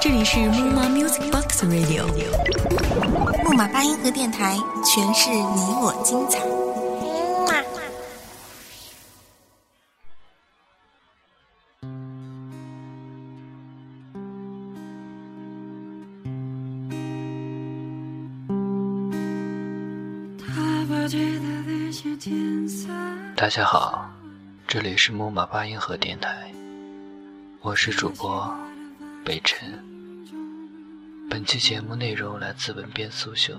这里是木马 Music Box Radio，木马八音盒电台，诠释你我精彩。大家好，这里是木马八音盒电台，我是主播北辰。本期节目内容来自文编苏秀。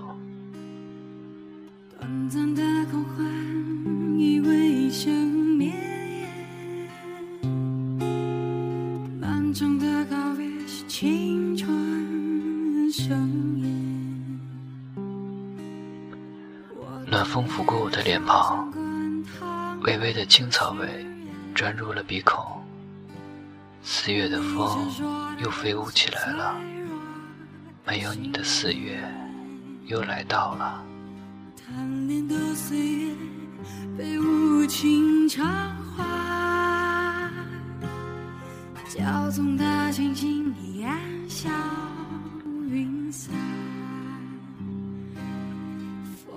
暖风拂过我的脸庞，微微的青草味钻入了鼻孔。四月的风又飞舞起来了，没有你的四月又来到了。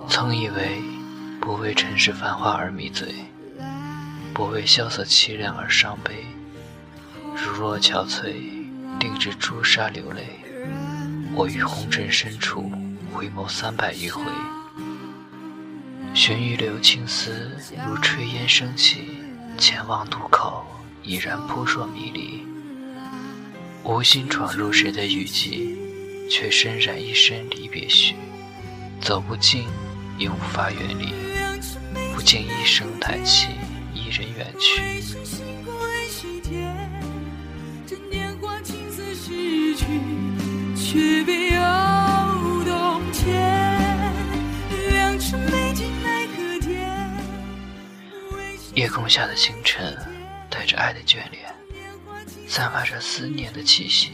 曾以为不为尘世繁华而迷醉，不为萧瑟凄凉而伤悲。如若憔悴，定至朱砂流泪。我于红尘深处回眸三百余回，寻一缕青丝如炊烟升起，前往渡口已然扑朔迷离。无心闯入谁的雨季，却深染一身离别绪，走不尽。也无法远离，不禁一声叹气，一人远去。夜空下的星辰，带着爱的眷恋，散发着思念的气息。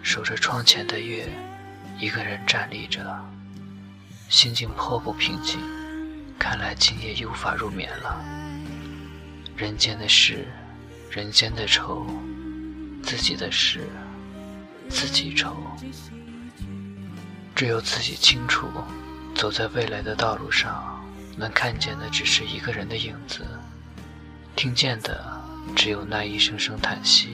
守着窗前的月，一个人站立着。心境颇不平静，看来今夜又无法入眠了。人间的事，人间的愁，自己的事，自己愁。只有自己清楚，走在未来的道路上，们看见的只是一个人的影子，听见的只有那一声声叹息。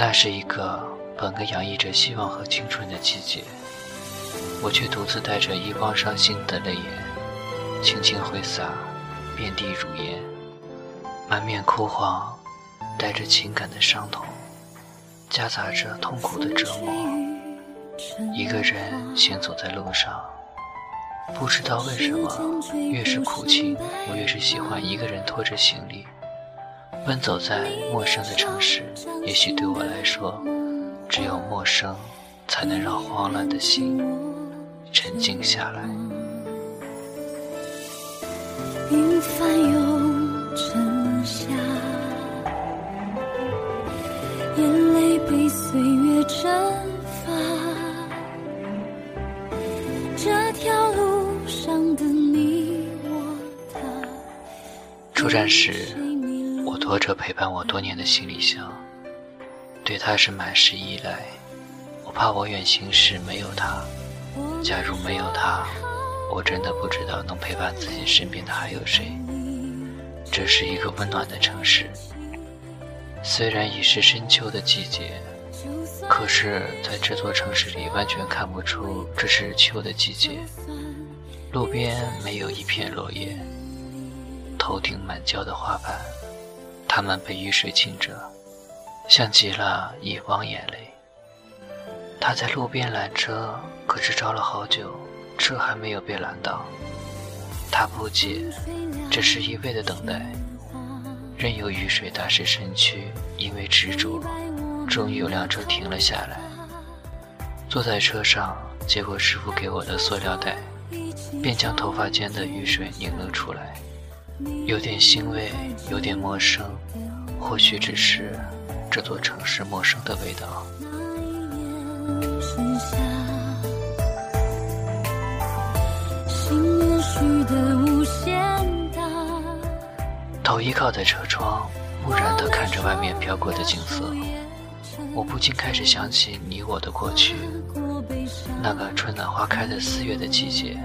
那是一个本该洋溢着希望和青春的季节，我却独自带着一汪伤心的泪眼，轻轻挥洒，遍地如烟，满面枯黄，带着情感的伤痛，夹杂着痛苦的折磨。一个人行走在路上，不知道为什么，越是苦情，我越是喜欢一个人拖着行李。奔走在陌生的城市，也许对我来说，只有陌生，才能让慌乱的心沉静下来。平凡又沉下，眼泪被岁月蒸发。这条路上的你我他，出站时。拖着陪伴我多年的行李箱，对他是满是依赖。我怕我远行时没有他，假如没有他，我真的不知道能陪伴自己身边的还有谁。这是一个温暖的城市，虽然已是深秋的季节，可是在这座城市里完全看不出这是秋的季节。路边没有一片落叶，头顶满郊的花瓣。它们被雨水浸着，像极了一汪眼泪。他在路边拦车，可是找了好久，车还没有被拦到。他不解，只是一味的等待，任由雨水打湿身躯。因为执着，终于有辆车停了下来。坐在车上，接过师傅给我的塑料袋，便将头发间的雨水拧了出来。有点欣慰，有点陌生，或许只是这座城市陌生的味道。头依靠在车窗，木然地看着外面飘过的景色，我不禁开始想起你我的过去。那个春暖花开的四月的季节。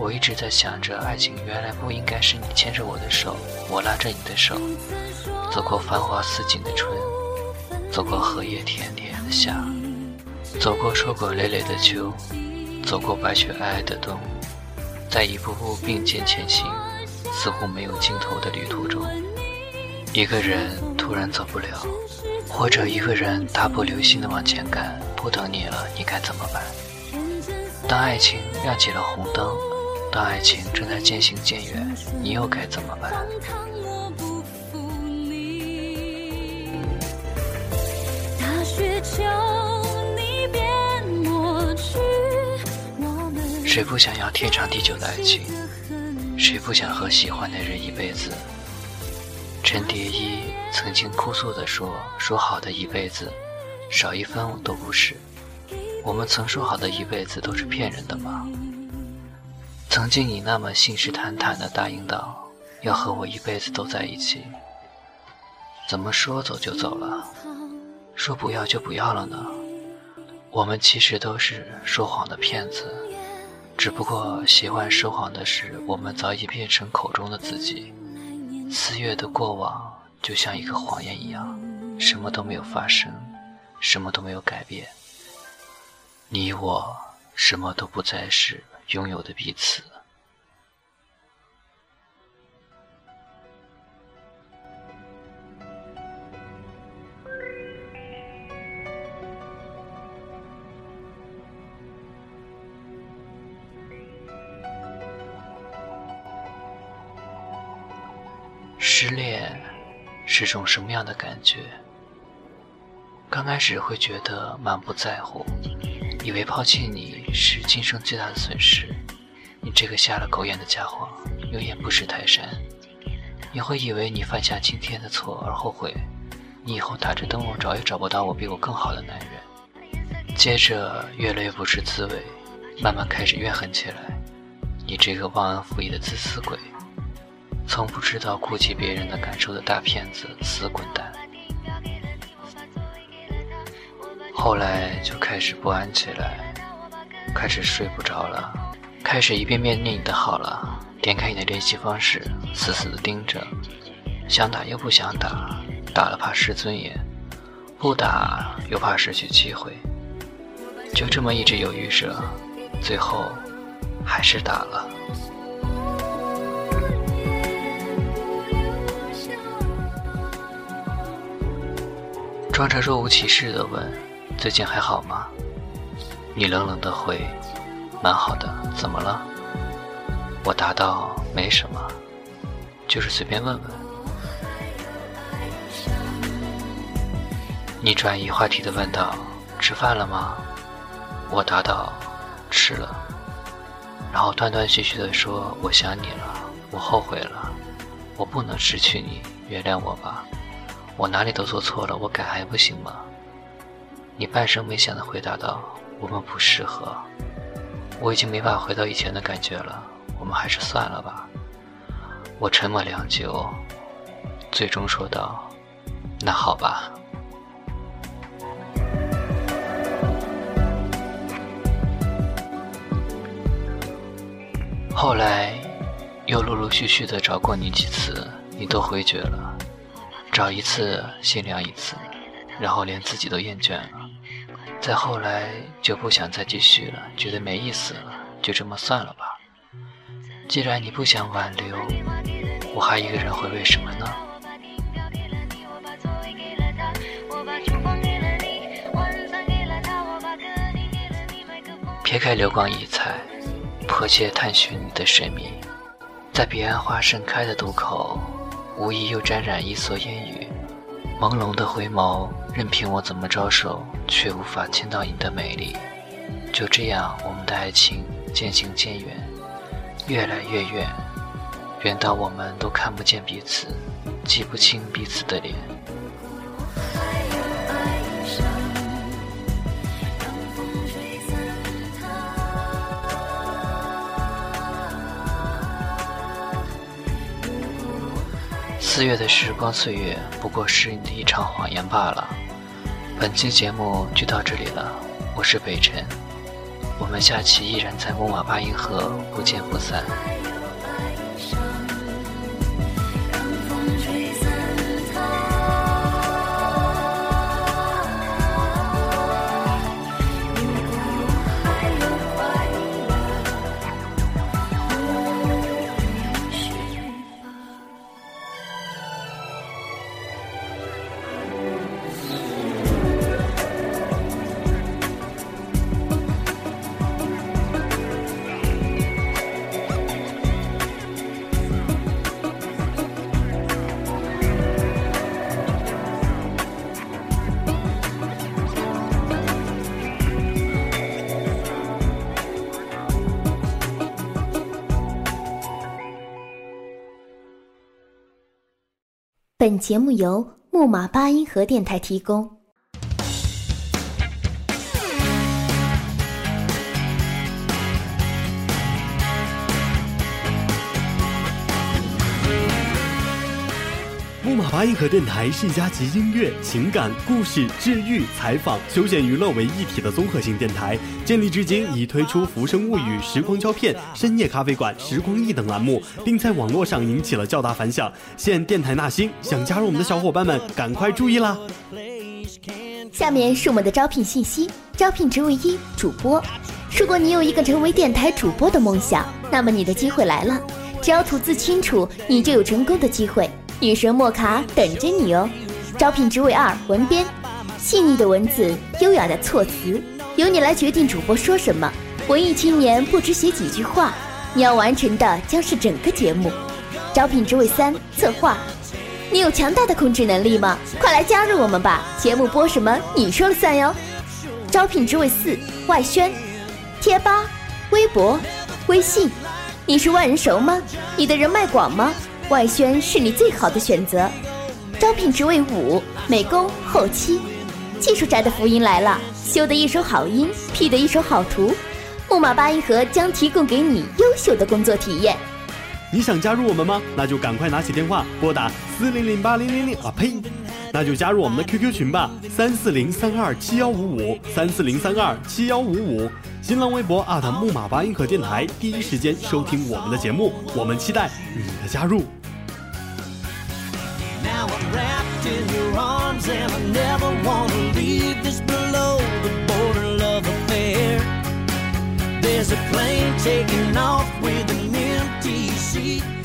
我一直在想着，爱情原来不应该是你牵着我的手，我拉着你的手，走过繁花似锦的春，走过荷叶田田的夏，走过硕果累累的秋，走过白雪皑皑的冬，在一步步并肩前行，似乎没有尽头的旅途中，一个人突然走不了，或者一个人大步流星的往前赶，不等你了，你该怎么办？当爱情亮起了红灯。当爱情正在渐行渐远，你又该怎么办？谁不想要天长地久的爱情？谁不想和喜欢的人一辈子？陈蝶衣曾经哭诉地说：“说好的一辈子，少一分都不是。我们曾说好的一辈子，都是骗人的吗？”曾经你那么信誓旦旦的答应到要和我一辈子都在一起，怎么说走就走了，说不要就不要了呢？我们其实都是说谎的骗子，只不过喜欢说谎的是我们早已变成口中的自己。四月的过往就像一个谎言一样，什么都没有发生，什么都没有改变，你我什么都不再是。拥有的彼此，失恋是种什么样的感觉？刚开始会觉得满不在乎。以为抛弃你是今生最大的损失，你这个瞎了狗眼的家伙，有眼不识泰山。你会以为你犯下今天的错而后悔，你以后打着灯笼找也找不到我比我更好的男人。接着越来越不是滋味，慢慢开始怨恨起来。你这个忘恩负义的自私鬼，从不知道顾及别人的感受的大骗子，死滚蛋！后来就开始不安起来，开始睡不着了，开始一遍遍念你的好了，点开你的联系方式，死死的盯着，想打又不想打，打了怕失尊严，不打又怕失去机会，就这么一直犹豫着，最后还是打了，装着若无其事的问。最近还好吗？你冷冷的回：“蛮好的，怎么了？”我答道：“没什么，就是随便问问。”你转移话题的问道：“吃饭了吗？”我答道：“吃了。”然后断断续续的说：“我想你了，我后悔了，我不能失去你，原谅我吧，我哪里都做错了，我改还不行吗？”你半声没响的回答道：“我们不适合，我已经没法回到以前的感觉了，我们还是算了吧。”我沉默良久，最终说道：“那好吧。”后来又陆陆续续的找过你几次，你都回绝了，找一次心凉一次，然后连自己都厌倦了。再后来就不想再继续了，觉得没意思了，就这么算了吧。既然你不想挽留，我还一个人回为什么呢？撇开流光溢彩，迫切探寻你的神秘。在彼岸花盛开的渡口，无疑又沾染一蓑烟雨。朦胧的回眸，任凭我怎么招手，却无法牵到你的美丽。就这样，我们的爱情渐行渐远，越来越远，远到我们都看不见彼此，记不清彼此的脸。四月的时光岁月，不过是你的一场谎言罢了。本期节目就到这里了，我是北辰，我们下期依然在木马八音盒不见不散。本节目由木马八音盒电台提供。八音盒电台是一家集音乐、情感、故事、治愈、采访、休闲娱乐为一体的综合性电台。建立至今，已推出《浮生物语》《时光胶片》《深夜咖啡馆》《时光忆》等栏目，并在网络上引起了较大反响。现电台纳新，想加入我们的小伙伴们，赶快注意啦！下面是我们的招聘信息：招聘职位一，主播。如果你有一个成为电台主播的梦想，那么你的机会来了。只要吐字清楚，你就有成功的机会。女神莫卡等着你哦！招聘职位二文编，细腻的文字，优雅的措辞，由你来决定主播说什么。文艺青年不止写几句话，你要完成的将是整个节目。招聘职位三策划，你有强大的控制能力吗？快来加入我们吧！节目播什么你说了算哟。招聘职位四外宣，贴吧、微博、微信，你是万人熟吗？你的人脉广吗？外宣是你最好的选择。招聘职位五：美工、后期。技术宅的福音来了，修的一手好音，P 的一手好图，木马八音盒将提供给你优秀的工作体验。你想加入我们吗？那就赶快拿起电话拨打四零零八零零零啊呸！那就加入我们的 QQ 群吧，三四零三二七幺五五三四零三二七幺五五。新浪微博木马八音盒电台，第一时间收听我们的节目，我们期待你的加入。Arms and I never wanna leave this below the border love affair. There's a plane taking off with an empty seat.